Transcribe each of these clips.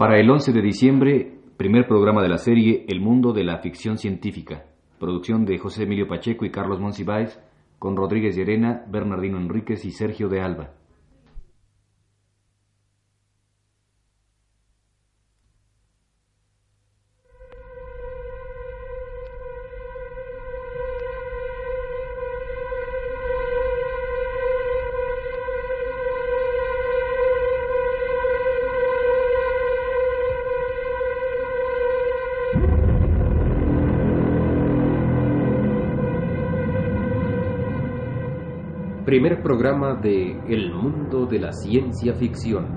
Para el 11 de diciembre, primer programa de la serie El mundo de la ficción científica, producción de José Emilio Pacheco y Carlos Monsiváis, con Rodríguez Llerena, Bernardino Enríquez y Sergio de Alba. Primer programa de El mundo de la ciencia ficción.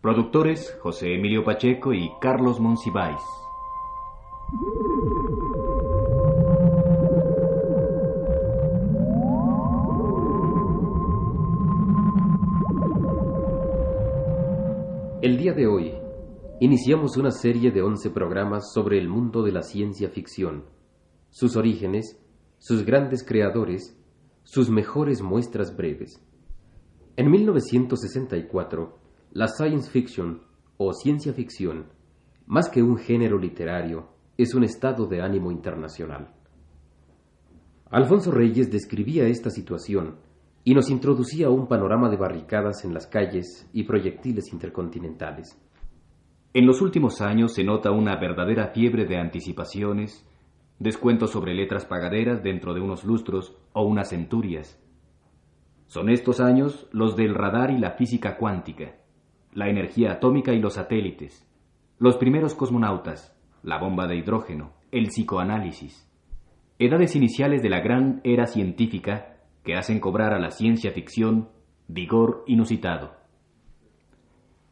Productores José Emilio Pacheco y Carlos Monsiváis. El día de hoy iniciamos una serie de 11 programas sobre el mundo de la ciencia ficción, sus orígenes, sus grandes creadores, sus mejores muestras breves. En 1964, la science fiction o ciencia ficción, más que un género literario, es un estado de ánimo internacional. Alfonso Reyes describía esta situación y nos introducía un panorama de barricadas en las calles y proyectiles intercontinentales. En los últimos años se nota una verdadera fiebre de anticipaciones, descuentos sobre letras pagaderas dentro de unos lustros o unas centurias. Son estos años los del radar y la física cuántica, la energía atómica y los satélites, los primeros cosmonautas, la bomba de hidrógeno, el psicoanálisis. Edades iniciales de la gran era científica que hacen cobrar a la ciencia ficción vigor inusitado.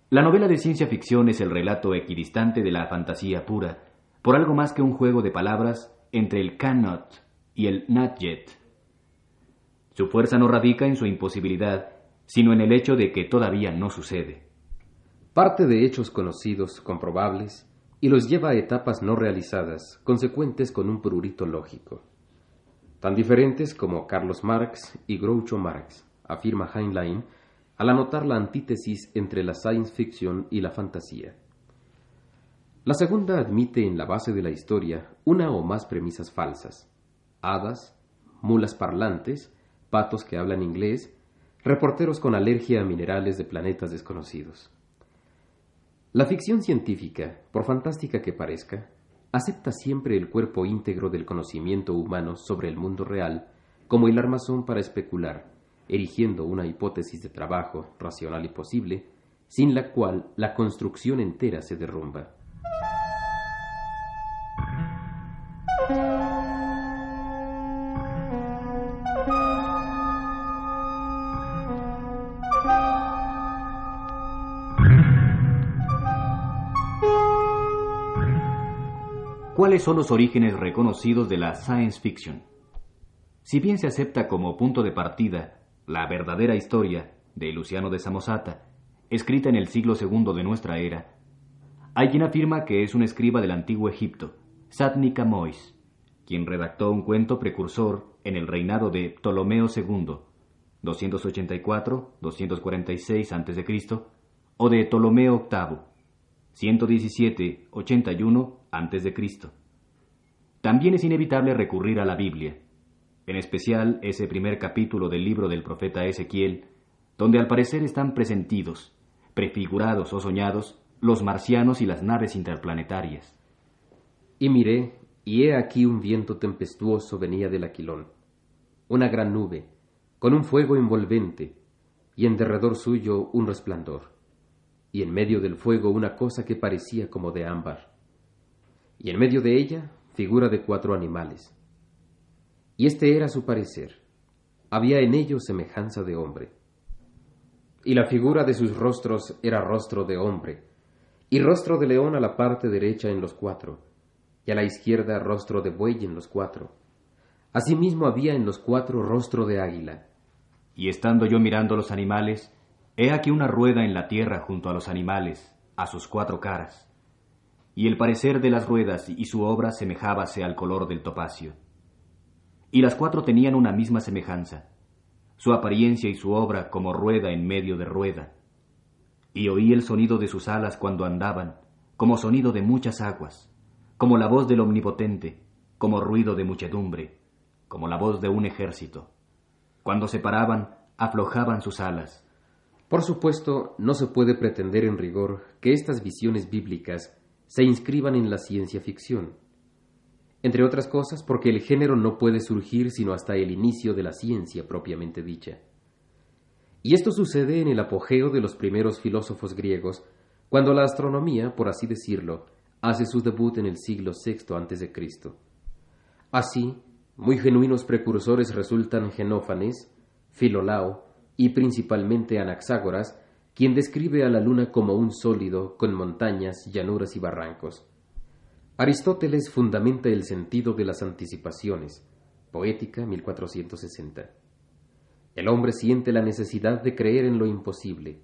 La novela de ciencia ficción es el relato equidistante de la fantasía pura, por algo más que un juego de palabras entre el cannot y el not yet. Su fuerza no radica en su imposibilidad, sino en el hecho de que todavía no sucede. Parte de hechos conocidos, comprobables, y los lleva a etapas no realizadas, consecuentes con un prurito lógico. Tan diferentes como Carlos Marx y Groucho Marx, afirma Heinlein, al anotar la antítesis entre la science fiction y la fantasía. La segunda admite en la base de la historia una o más premisas falsas. Hadas, mulas parlantes, patos que hablan inglés, reporteros con alergia a minerales de planetas desconocidos. La ficción científica, por fantástica que parezca, acepta siempre el cuerpo íntegro del conocimiento humano sobre el mundo real como el armazón para especular, erigiendo una hipótesis de trabajo racional y posible, sin la cual la construcción entera se derrumba. ¿Cuáles son los orígenes reconocidos de la science fiction? Si bien se acepta como punto de partida la verdadera historia de Luciano de Samosata, escrita en el siglo II de nuestra era, hay quien afirma que es un escriba del antiguo Egipto, Satni Mois, quien redactó un cuento precursor en el reinado de Ptolomeo II, 284-246 a.C., o de Ptolomeo VIII, 117-81 a.C. También es inevitable recurrir a la Biblia, en especial ese primer capítulo del libro del profeta Ezequiel, donde al parecer están presentidos, prefigurados o soñados, los marcianos y las naves interplanetarias. Y miré, y he aquí un viento tempestuoso venía del aquilón, una gran nube, con un fuego envolvente, y en derredor suyo un resplandor, y en medio del fuego una cosa que parecía como de ámbar, y en medio de ella figura de cuatro animales. Y este era su parecer. Había en ellos semejanza de hombre. Y la figura de sus rostros era rostro de hombre, y rostro de león a la parte derecha en los cuatro, y a la izquierda rostro de buey en los cuatro. Asimismo había en los cuatro rostro de águila. Y estando yo mirando los animales, he aquí una rueda en la tierra junto a los animales, a sus cuatro caras. Y el parecer de las ruedas y su obra semejábase al color del topacio. Y las cuatro tenían una misma semejanza. su apariencia y su obra como rueda en medio de rueda. Y oí el sonido de sus alas cuando andaban, como sonido de muchas aguas, como la voz del Omnipotente, como ruido de muchedumbre, como la voz de un ejército. Cuando se paraban, aflojaban sus alas. Por supuesto, no se puede pretender en rigor que estas visiones bíblicas se inscriban en la ciencia ficción. Entre otras cosas, porque el género no puede surgir sino hasta el inicio de la ciencia propiamente dicha. Y esto sucede en el apogeo de los primeros filósofos griegos, cuando la astronomía, por así decirlo, hace su debut en el siglo VI a.C. Así, muy genuinos precursores resultan Genófanes, Filolao y principalmente Anaxágoras, quien describe a la luna como un sólido con montañas, llanuras y barrancos. Aristóteles fundamenta el sentido de las anticipaciones. Poética 1460. El hombre siente la necesidad de creer en lo imposible.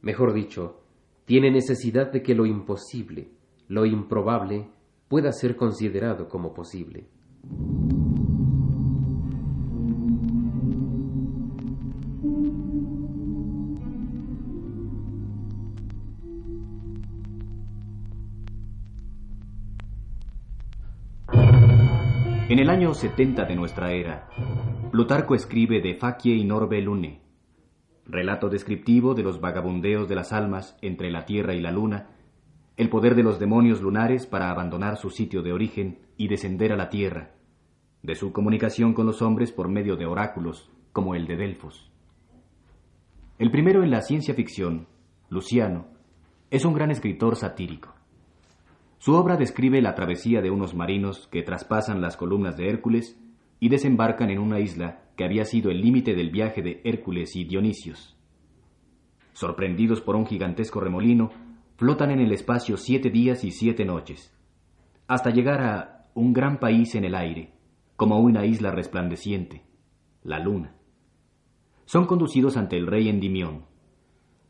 Mejor dicho, tiene necesidad de que lo imposible, lo improbable, pueda ser considerado como posible. En el año 70 de nuestra era, Plutarco escribe de Facie y Norbe Lune, relato descriptivo de los vagabundeos de las almas entre la Tierra y la Luna, el poder de los demonios lunares para abandonar su sitio de origen y descender a la Tierra, de su comunicación con los hombres por medio de oráculos, como el de Delfos. El primero en la ciencia ficción, Luciano, es un gran escritor satírico. Su obra describe la travesía de unos marinos que traspasan las columnas de Hércules y desembarcan en una isla que había sido el límite del viaje de Hércules y Dionisios. Sorprendidos por un gigantesco remolino, flotan en el espacio siete días y siete noches, hasta llegar a un gran país en el aire, como una isla resplandeciente, la luna. Son conducidos ante el rey Endimión.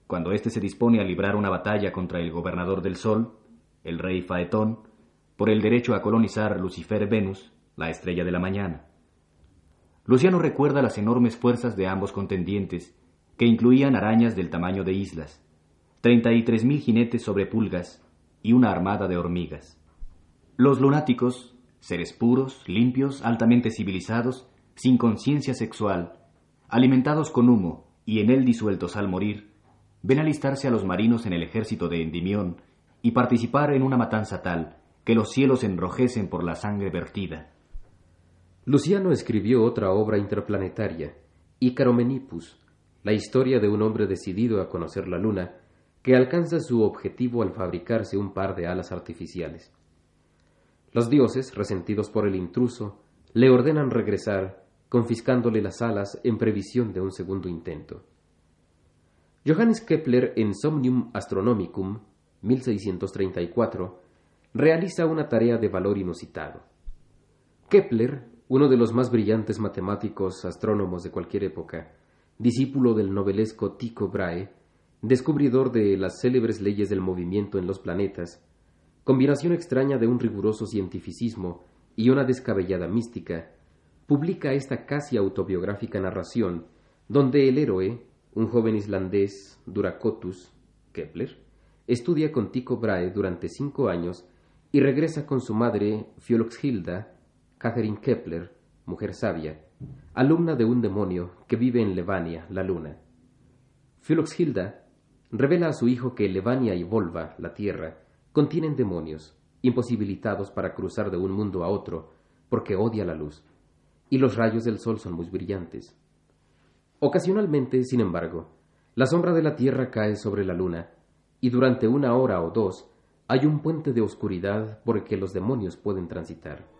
Cuando éste se dispone a librar una batalla contra el gobernador del sol, el rey Faetón, por el derecho a colonizar Lucifer Venus, la estrella de la mañana. Luciano recuerda las enormes fuerzas de ambos contendientes, que incluían arañas del tamaño de islas, treinta y tres mil jinetes sobre pulgas y una armada de hormigas. Los lunáticos, seres puros, limpios, altamente civilizados, sin conciencia sexual, alimentados con humo y en él disueltos al morir, ven alistarse a los marinos en el ejército de Endimión y participar en una matanza tal que los cielos enrojecen por la sangre vertida. Luciano escribió otra obra interplanetaria, Icaromenipus, la historia de un hombre decidido a conocer la luna, que alcanza su objetivo al fabricarse un par de alas artificiales. Los dioses, resentidos por el intruso, le ordenan regresar, confiscándole las alas en previsión de un segundo intento. Johannes Kepler en Somnium Astronomicum 1634, realiza una tarea de valor inusitado. Kepler, uno de los más brillantes matemáticos astrónomos de cualquier época, discípulo del novelesco Tycho Brahe, descubridor de las célebres leyes del movimiento en los planetas, combinación extraña de un riguroso cientificismo y una descabellada mística, publica esta casi autobiográfica narración donde el héroe, un joven islandés, Duracotus, Kepler, estudia con Tycho Brahe durante cinco años y regresa con su madre Fioloxhilda, Catherine Kepler, mujer sabia, alumna de un demonio que vive en Levania, la luna. Fioloxhilda revela a su hijo que Levania y Volva, la tierra, contienen demonios, imposibilitados para cruzar de un mundo a otro, porque odia la luz, y los rayos del sol son muy brillantes. Ocasionalmente, sin embargo, la sombra de la tierra cae sobre la luna, y durante una hora o dos hay un puente de oscuridad por el que los demonios pueden transitar.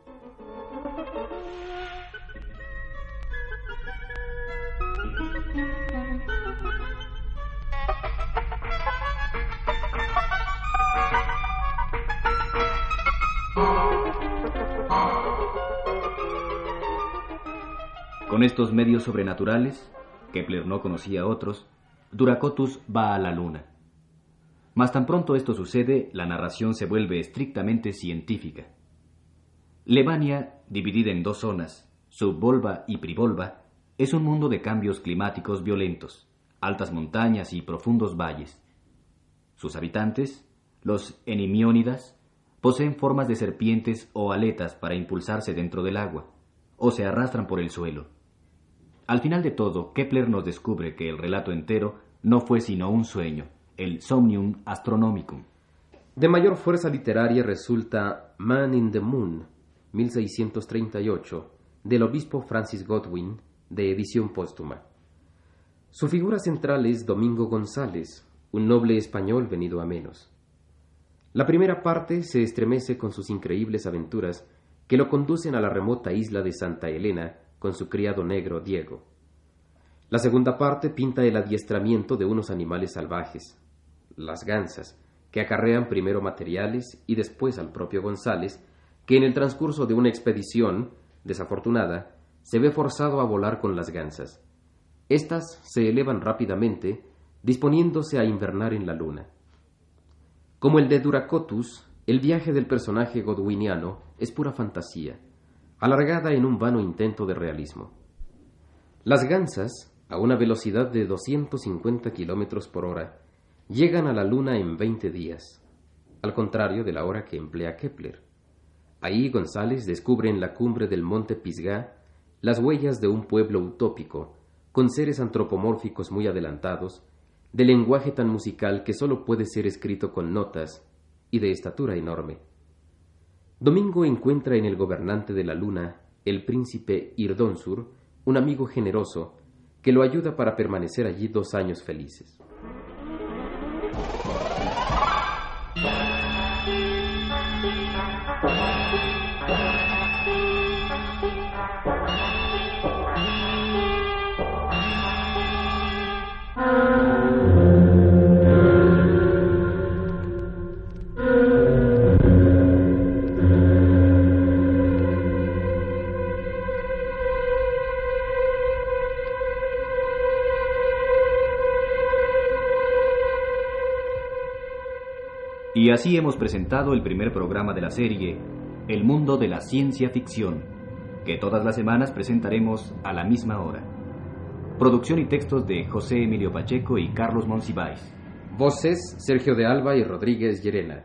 Con estos medios sobrenaturales, Kepler no conocía otros, Duracotus va a la luna. Mas tan pronto esto sucede, la narración se vuelve estrictamente científica. Levania, dividida en dos zonas, subvolva y privolva, es un mundo de cambios climáticos violentos, altas montañas y profundos valles. Sus habitantes, los enimiónidas, poseen formas de serpientes o aletas para impulsarse dentro del agua, o se arrastran por el suelo. Al final de todo, Kepler nos descubre que el relato entero no fue sino un sueño, el Somnium Astronomicum. De mayor fuerza literaria resulta Man in the Moon, 1638, del obispo Francis Godwin, de edición póstuma. Su figura central es Domingo González, un noble español venido a menos. La primera parte se estremece con sus increíbles aventuras que lo conducen a la remota isla de Santa Elena con su criado negro Diego. La segunda parte pinta el adiestramiento de unos animales salvajes, las gansas, que acarrean primero materiales y después al propio González, que en el transcurso de una expedición desafortunada se ve forzado a volar con las gansas. Estas se elevan rápidamente, disponiéndose a invernar en la luna. Como el de Duracotus, el viaje del personaje godwiniano es pura fantasía, alargada en un vano intento de realismo. Las gansas, a una velocidad de 250 kilómetros por hora, llegan a la Luna en 20 días, al contrario de la hora que emplea Kepler. Ahí González descubre en la cumbre del monte Pisgah las huellas de un pueblo utópico, con seres antropomórficos muy adelantados, de lenguaje tan musical que sólo puede ser escrito con notas y de estatura enorme. Domingo encuentra en el gobernante de la luna, el príncipe Irdonsur, un amigo generoso que lo ayuda para permanecer allí dos años felices. Y así hemos presentado el primer programa de la serie, El mundo de la ciencia ficción, que todas las semanas presentaremos a la misma hora. Producción y textos de José Emilio Pacheco y Carlos Monsiváis. Voces Sergio de Alba y Rodríguez Llerena.